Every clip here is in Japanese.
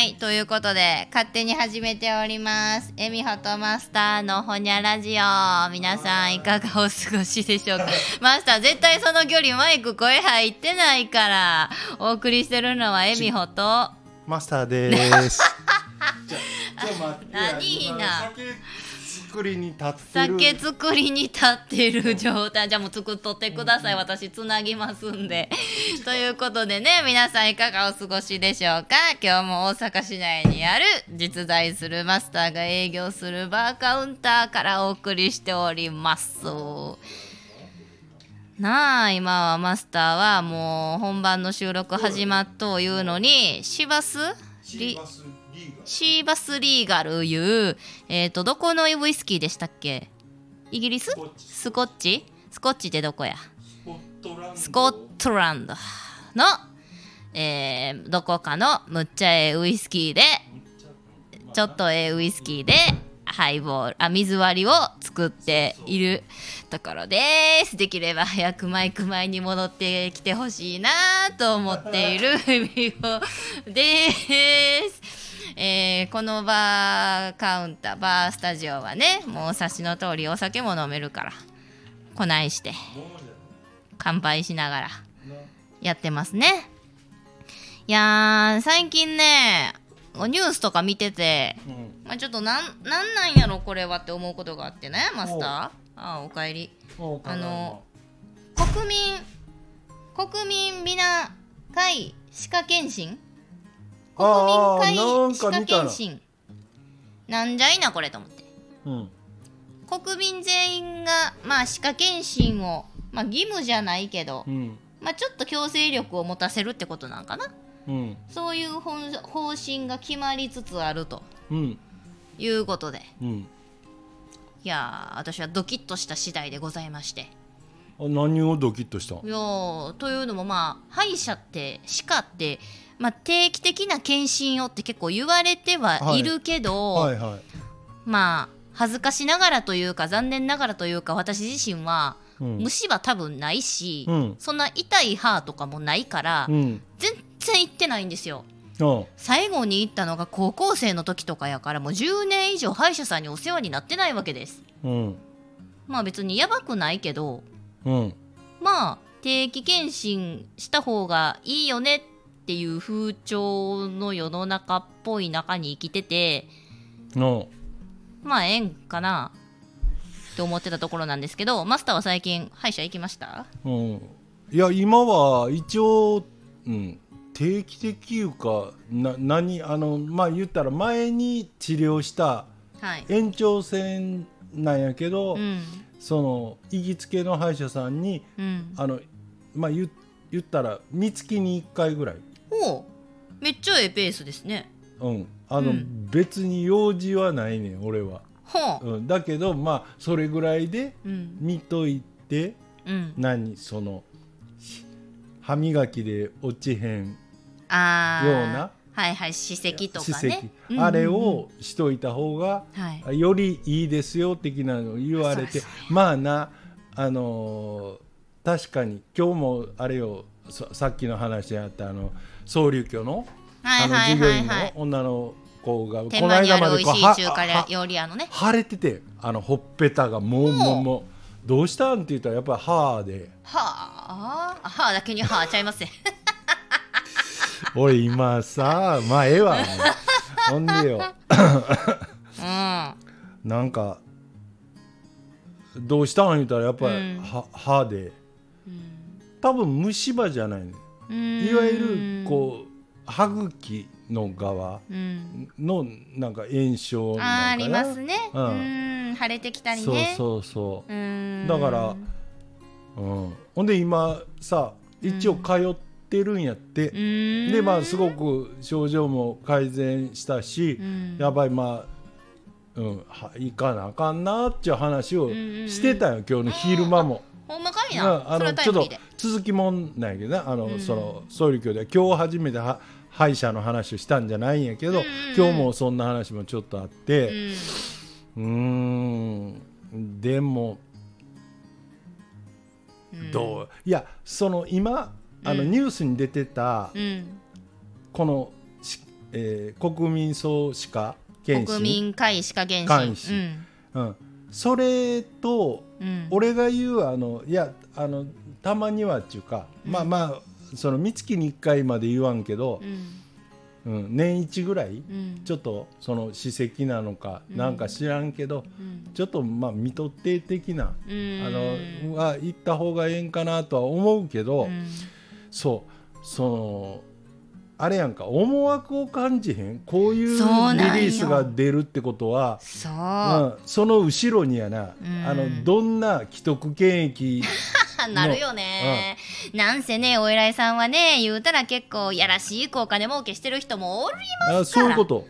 はいということで勝手に始めております。エミホとマスターのほにゃラジオ。皆さんいかがお過ごしでしょうか？マスター絶対その距離マイク声入ってないからお送りしてるのはエミホと。マスターです。何？いいな酒作りに立ってる。酒作りに立ってる状態。じゃあもう作っとってください。私つなぎますんで。ということでね皆さんいかがお過ごしでしょうか？今日も大阪市内にある実在するマスターが営業するバーカウンターからお送りしております。なあ今はマスターはもう本番の収録始まっというのに市バスリシーバスリーガルいう、えー、とどこのウイスキーでしたっけ？イギリス？スコッチ。スコッチ。ってどこや？スコットランド。の、えーどこかのむっちゃええウイスキーでちょっとええウイスキーでハイボールあ水割りを作っているところです。できれば早くマイク前に戻ってきてほしいなと思っている です。えーこのバーカウンターバースタジオはねもうお察しの通りお酒も飲めるからこないして乾杯しながらやってますね。いやー最近ねニュースとか見てて、うん。まあ、ちょっとなんなんなんやろこれはって思うことがあってねマスター。ああおかえり。あの国民国民皆会歯科検診？国民会歯科検診なんじゃいなこれと思ってうん。国民全員がまあ歯科検診をまあ義務じゃないけどうん。まあちょっと強制力を持たせるってことなんかなうん。そういう本方針が決まりつつあるとうん。いうことでうん。いやー私はドキッとした次第でございましてあ何をドキッとした？いやーというのもまあ歯医者って歯科って、まあ、定期的な検診をって結構言われてはいるけど、はいはい。まあ恥ずかしながらというか残念ながらというか私自身はうん。虫歯多分ないし、うんそんな痛い歯とかもないから、うん。全然行ってないんですよ。あ最後に行ったのが高校生の時とかやからもう10年以上歯医者さんにお世話になってないわけです。うん。まあ別にやばくないけどうん。まあ定期検診した方がいいよねっていう風潮の世の中っぽい中に生きてての。まあええんかなって思ってたところなんですけどマスターは最近歯医者行きました？うん。いや、今は一応、うん。定期的いうか、な、何、あの、まあ、言ったら前に治療したはい延長線なんやけど、うんその行きつけの歯医者さんにうん。あのまあ言言ったら三月に1回ぐらい、おう。めっちゃええペースですね。うん、あの、うん。別に用事はないねん俺は、ほう。うん、だけどまあそれぐらいでうん。見といてうん。何そのし歯磨きで落ちへんようなはいはい歯石とかね。うんうんうん。あれをしといた方がはい。よりいいですよ的なのを言われてそうまあなあのー確かに今日もあれよささっきの話であったあの総流居のあのはいはい従業員のはいはい女の子がこ天満にある美味しいは中華は料理屋のね。腫れててあのほっぺたがもうもうもうどうしたんって言ったらやっぱり歯で。はあ。はあだけにはあちゃいますね 俺今さまあええわほんでよ。うん。なんかどうしたん言ったらやっぱりうん。歯歯で。多分虫歯じゃないねうん。いわゆるこう歯茎の側うん。のなんか炎症ありますね。ううん。ん腫れてきたりそうねそうそう。うん。だからうん、ほんで今さ一応通ってるんやって、うん。でまあすごく症状も改善したし、うん。やばいまあ、うん、は行かなあかんなっていう話をしてたよ、今日の昼間も。ほんまかいうんなあのちょっと続きもんなんやけどね。あの、うんその総理教では今日初めては歯医者の話をしたんじゃないんやけど、うん今日もそんな話もちょっとあって。うん。ん。でも、うん。どういやその今あのうん。ニュースに出てた、うん。このしえー国民総歯科検診国民会歯科検診うん、それと俺が言うあのいやあのたまにはっていうか、まあまあその三月に1回まで言わんけどう、ん。うん、年一ぐらいうん。ちょっとその歯石なのかうん。なんか知らんけど、うん。ちょっとまあ見とって的な、うん。あのは行った方がええんかなとは思うけど、うんそう。そのあれやんか思惑を感じへん？こういうリリースが出るってことはそう、うん、その後ろにやな、うん。あのどんな既得権益 なるよね、なんせねお偉いさんはね言うたら結構やらしいお金儲けしてる人もおりあそういうこと、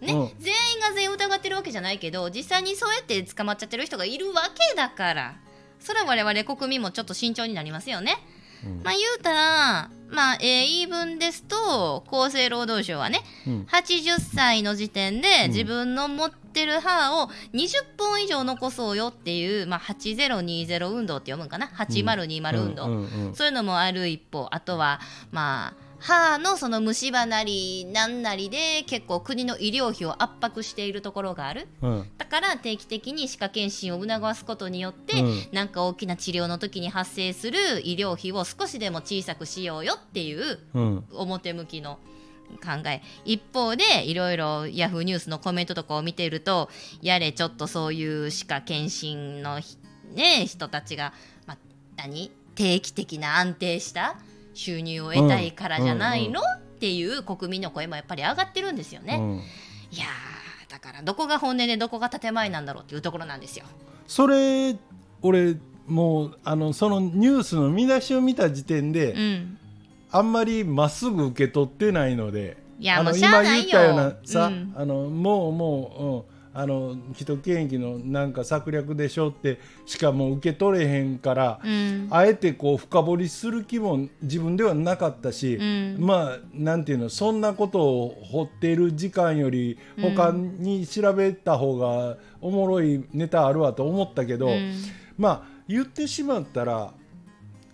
ね、うん。全員が全員疑ってるわけじゃないけど実際にそうやって捕まっちゃってる人がいるわけだから。それは我々国民もちょっと慎重になりますよね。うん。まあ言うたら、まあ、えー言い分ですと厚生労働省はねうん。80歳の時点でうん。自分の持ってる歯を20本以上残そうよっていう、まあ、8020運動って読むんかな？8020運動、そういうのもある一方。あとはまあ歯のその虫歯なりなんなりで結構国の医療費を圧迫しているところがある。うん。だから定期的に歯科検診を促すことによって、うん。なんか大きな治療の時に発生する医療費を少しでも小さくしようよっていううん。表向きの考え。一方でいろいろヤフーニュースのコメントとかを見ているとやれちょっとそういう歯科検診のひね人たちが、まあ、何？定期的な安定した収入を得たいからじゃないの、っていう国民の声もやっぱり上がってるんですよね。うん。いやーだからどこが本音でどこが建前なんだろうっていうところなんですよ。それ俺もうあのそのニュースの見出しを見た時点で、うん。あんまりまっすぐ受け取ってないのでいやもうしゃあないよ。今言ったようなさ、うん。あのもうもう、うん、あの既得権益のなんか策略でしょってしかもう受け取れへんから、うん。あえてこう深掘りする気も自分ではなかったし、うん。まあなんていうのそんなことを掘っている時間より他に調べた方がおもろいネタあるわと思ったけど、うん。まあ言ってしまったら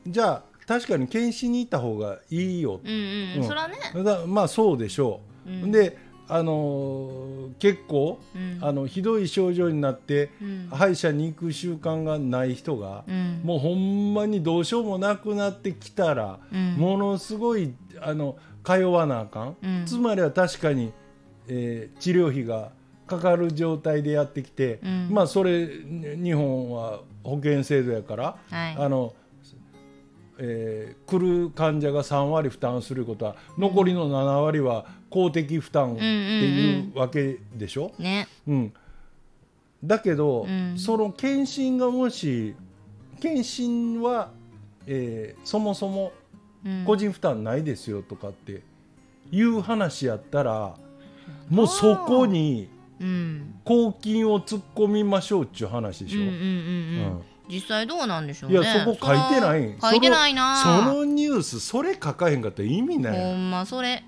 じゃあ確かに検診に行った方がいいよ、うんうん。うん。そらね、だまあそうでしょう。うん。であのー結構、うん。あのひどい症状になって、うん。歯医者に行く習慣がない人が、うん。もうほんまにどうしようもなくなってきたら、うん。ものすごいあの通わなあかん、うん。つまりは確かに、えー治療費がかかる状態でやってきて、うん。まあそれに日本は保険制度やから、はい。あのえー来る患者が3割負担することは残りの7割は公的負担っていうわけでしょ、ね。うん。だけど、うん。その検診がもし検診は、えーそもそもうん。個人負担ないですよとかっていう話やったら、もうそこにうん。公金を突っ込みましょうっていう話でしょ？うんうんうんうん。うん。実際どうなんでしょうね。いやそこ書いてない。書いてないな。そのニュースそれ書かへんかったら意味ない。ほんまそれ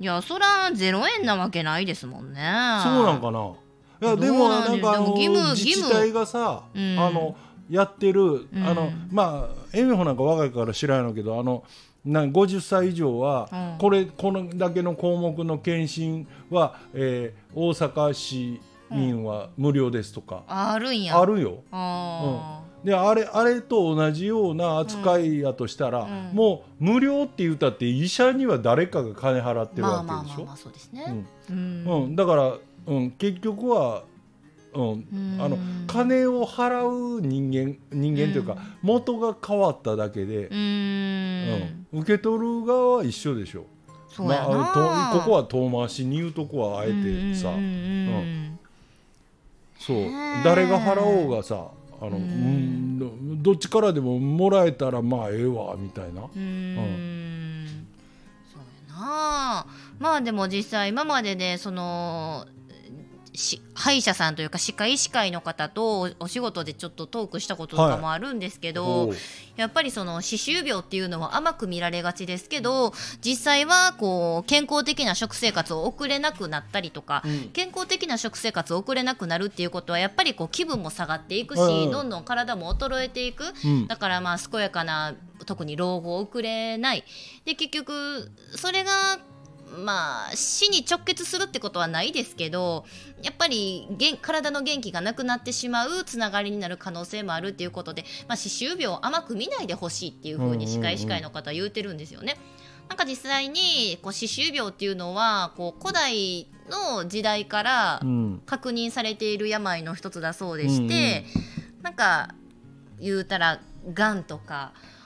いやそらゼロ円なわけないですもんね。そうなんかな。いやでどもうなんかあの自治体がさ、うん。あのやってる、ん。あのまあエミホなんか若いから知らんのけどあのな50歳以上は、うん。これこのだけの項目の検診は、えー大阪市民は無料ですとか、あるんや。あるよ。あであれあれと同じような扱いやとしたら、うん。もう無料って言ったって医者には誰かが金払ってーるまあまあまあわけでしょまあそうですね。うん。うん。うん、だから、うん、結局は、うんうん。あの金を払う人間人間というか、うん。元が変わっただけでう、ん。うん。受け取る側は一緒でしょ。そうやな。まあとここは遠回しに言うとこはあえてさ、うんうん。うん。そう。誰が払おうがさあの、ううんん、どっちからでももらえたらまあええわみたいな。うーん。そうやな。まあでも実際今まででそのし歯医者さんというか歯科医師会の方とおお仕事でちょっとトークしたこととかもあるんですけど、ほう。やっぱりその歯周病っていうのは甘く見られがちですけど実際はこう健康的な食生活を送れなくなったりとか、うん。健康的な食生活を送れなくなるっていうことはやっぱりこう気分も下がっていくし、うん。どんどん体も衰えていく、うん。だからまあ健やかな特に老後を送れない。で結局それがまあ死に直結するってことはないですけどやっぱりげん体の元気がなくなってしまうつながりになる可能性もあるっていうことで、まあ、歯周病を甘く見ないでほしいっていうふうに歯科医師会の方は言うてるんですよね。なんか実際にこう歯周病っていうのはこう古代の時代からうん確認されている病の一つだそうでして、なんか言うたらがんとかお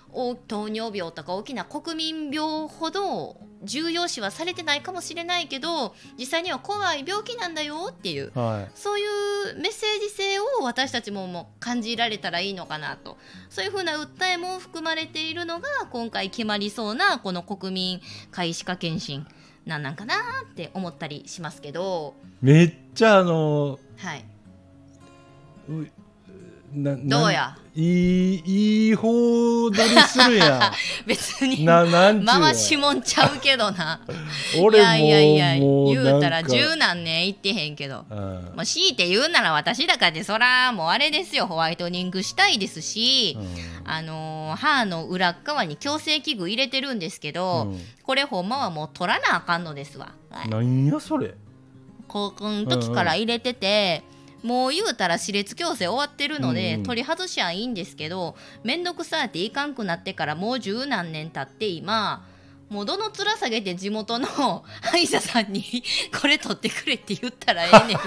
糖尿病とか大きな国民病ほど重要視はされてないかもしれないけど実際には怖い病気なんだよっていうはそういうメッセージ性を私たちももう感じられたらいいのかなと。そういうふうな訴えも含まれているのが今回決まりそうなこの国民皆歯科検診なんなんかなって思ったりしますけど。いめっちゃあのはい。うななどうや？いいいい方取りするや 別にんな回しもんちゃうけどな。俺もいやいやいや言うたらなんか。十何年行ってへんけど。うん。もう強いて言うなら私だからでそらもうあれですよホワイトニングしたいですし、あのー歯の裏っ側に矯正器具入れてるんですけど、うん。これほんまはもう取らなあかんのですわ、はい。なんやそれ？高校の時から入れてて、もう言うたら歯列矯正終わってるので、うんうん。取り外しはいいんですけど面倒くさっていかんくなってからもう十何年経って今もうどの面下げて地元の 歯医者さんにこれ取ってくれって言ったらええねん。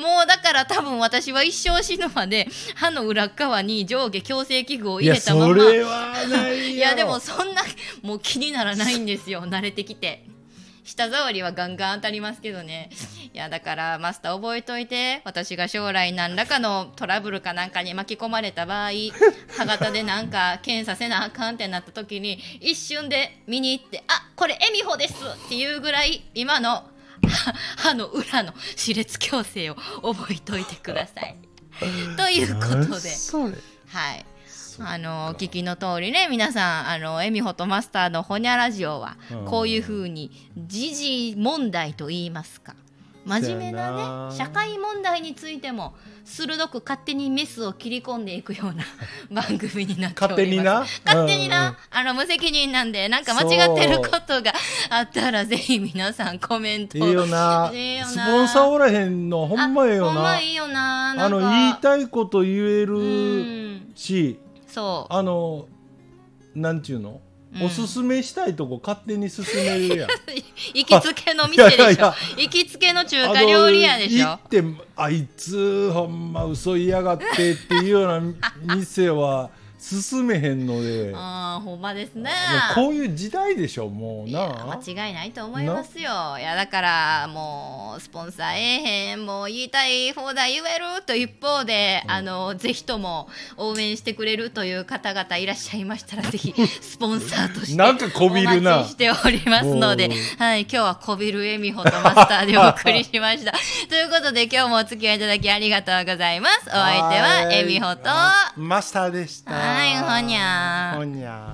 もうだから多分私は一生死ぬまで歯の裏っ側に上下矯正器具を入れたまま。それはないいやでもそんなもう気にならないんですよ慣れてきて舌触りはガンガン当たりますけどねいやだからマスター覚えといて私が将来何らかのトラブルかなんかに巻き込まれた場合歯型でなんか検査せなあかんってなった時に一瞬で見に行って「あこれ恵美穂です」っていうぐらい今の歯の裏の歯列矯正を覚えといてください。ということではい。あのお聞きの通りね皆さんあのエミホとマスターのホニャラジオはうん。こういうふうに時事問題と言いますか。真面目なね社会問題についても鋭く勝手にメスを切り込んでいくような 番組になっております。勝手にな？勝手にな、うんうん。あの無責任なんでなんか間違ってることがあったらぜひ皆さんコメント。いいよな。ええよな。スポンサーおらへんのほんまええよあほんなまいいよなあの言いたいこと言えうるん。しそう。あのなんちゅうの、うん。おすすめしたいとこ勝手に進めるやん。行きつけの店でしょ。いやいや。行きつけの中華料理屋でしょ。行ってあいつほんま嘘言いやがってっていうような店は進めへんので。ああほんまですね。こういう時代でしょもうな。間違いないと思いますよ。いやだからもうスポンサーええへんもう言いたい放題言えると一方で、あのぜひとも応援してくれるという方々いらっしゃいましたら ぜひスポンサーとしてなんかこびるな。お待ちしておりますのではい今日はこびるえみほとマスターでお送りしました。ということで今日もお付き合いいただきありがとうございます。お相手はえみほとマスターでしたはいほにゃーほにゃー